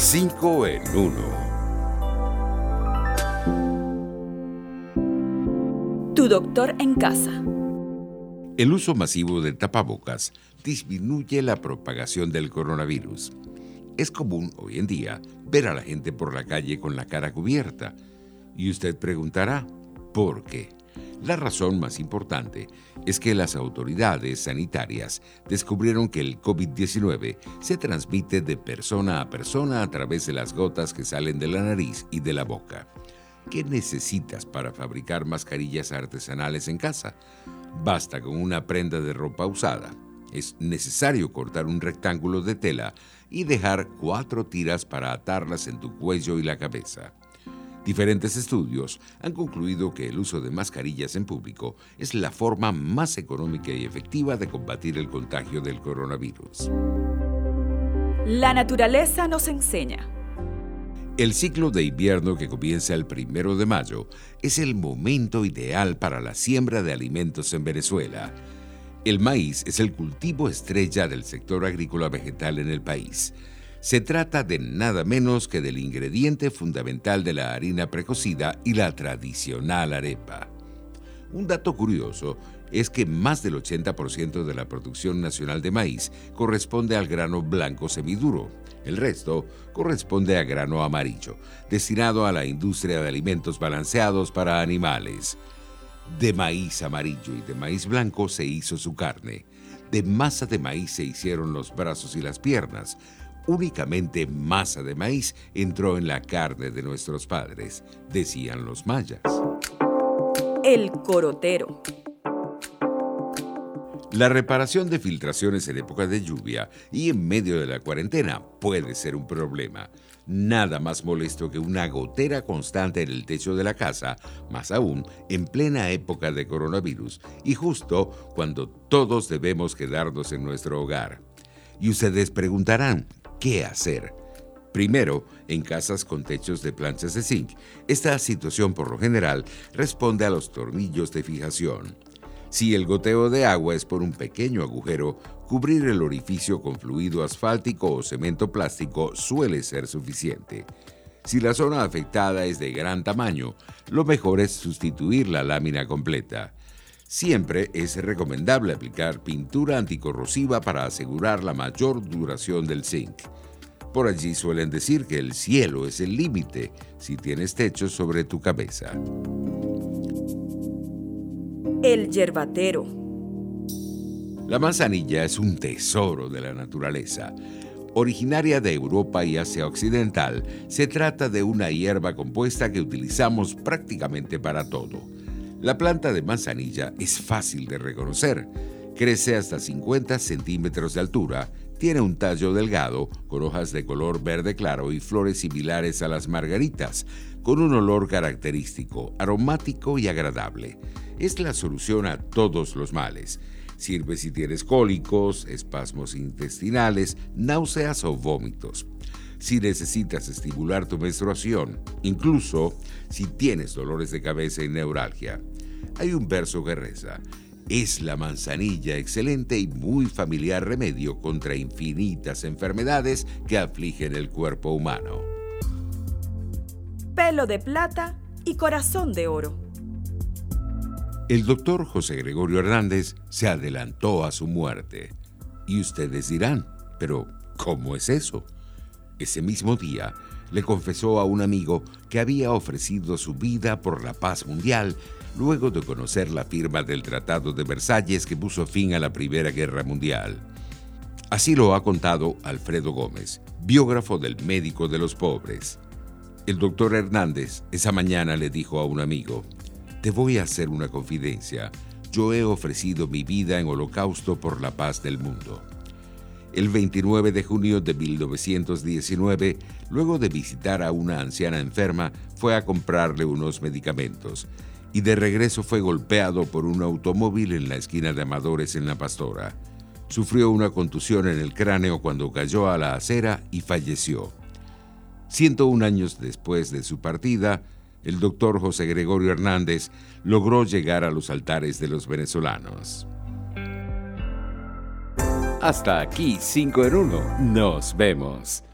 5 en 1. Tu doctor en casa. El uso masivo de tapabocas disminuye la propagación del coronavirus. Es común hoy en día ver a la gente por la calle con la cara cubierta. Y usted preguntará, ¿por qué? La razón más importante es que las autoridades sanitarias descubrieron que el COVID-19 se transmite de persona a persona a través de las gotas que salen de la nariz y de la boca. ¿Qué necesitas para fabricar mascarillas artesanales en casa? Basta con una prenda de ropa usada. Es necesario cortar un rectángulo de tela y dejar cuatro tiras para atarlas en tu cuello y la cabeza. Diferentes estudios han concluido que el uso de mascarillas en público es la forma más económica y efectiva de combatir el contagio del coronavirus. La naturaleza nos enseña. El ciclo de invierno que comienza el primero de mayo es el momento ideal para la siembra de alimentos en Venezuela. El maíz es el cultivo estrella del sector agrícola vegetal en el país. Se trata de nada menos que del ingrediente fundamental de la harina precocida y la tradicional arepa. Un dato curioso es que más del 80% de la producción nacional de maíz corresponde al grano blanco semiduro. El resto corresponde a grano amarillo, destinado a la industria de alimentos balanceados para animales. De maíz amarillo y de maíz blanco se hizo su carne. De masa de maíz se hicieron los brazos y las piernas, únicamente masa de maíz entró en la carne de nuestros padres, decían los mayas. El corotero. La reparación de filtraciones en época de lluvia y en medio de la cuarentena puede ser un problema. Nada más molesto que una gotera constante en el techo de la casa, más aún en plena época de coronavirus y justo cuando todos debemos quedarnos en nuestro hogar. Y ustedes preguntarán, qué hacer. Primero, en casas con techos de planchas de zinc, esta situación por lo general responde a los tornillos de fijación. Si el goteo de agua es por un pequeño agujero, cubrir el orificio con fluido asfáltico o cemento plástico suele ser suficiente. Si la zona afectada es de gran tamaño, lo mejor es sustituir la lámina completa. Siempre es recomendable aplicar pintura anticorrosiva para asegurar la mayor duración del zinc. Por allí suelen decir que el cielo es el límite si tienes techo sobre tu cabeza. El yerbatero. La manzanilla es un tesoro de la naturaleza. Originaria de Europa y Asia Occidental, se trata de una hierba compuesta que utilizamos prácticamente para todo la planta de manzanilla es fácil de reconocer. Crece hasta 50 centímetros de altura, tiene un tallo delgado, con hojas de color verde claro y flores similares a las margaritas, con un olor característico, aromático y agradable. Es la solución a todos los males. Sirve si tienes cólicos, espasmos intestinales, náuseas o vómitos si necesitas estimular tu menstruación, incluso si tienes dolores de cabeza y neuralgia. Hay un verso que reza, es la manzanilla excelente y muy familiar remedio contra infinitas enfermedades que afligen el cuerpo humano. Pelo de plata y corazón de oro. El doctor José Gregorio Hernández se adelantó a su muerte. Y ustedes dirán, pero ¿cómo es eso? Ese mismo día, le confesó a un amigo que había ofrecido su vida por la paz mundial luego de conocer la firma del Tratado de Versalles que puso fin a la Primera Guerra Mundial. Así lo ha contado Alfredo Gómez, biógrafo del médico de los pobres. El doctor Hernández esa mañana le dijo a un amigo, te voy a hacer una confidencia, yo he ofrecido mi vida en holocausto por la paz del mundo. El 29 de junio de 1919, luego de visitar a una anciana enferma, fue a comprarle unos medicamentos y de regreso fue golpeado por un automóvil en la esquina de Amadores en La Pastora. Sufrió una contusión en el cráneo cuando cayó a la acera y falleció. 101 años después de su partida, el doctor José Gregorio Hernández logró llegar a los altares de los venezolanos. Hasta aquí 5 en 1. Nos vemos.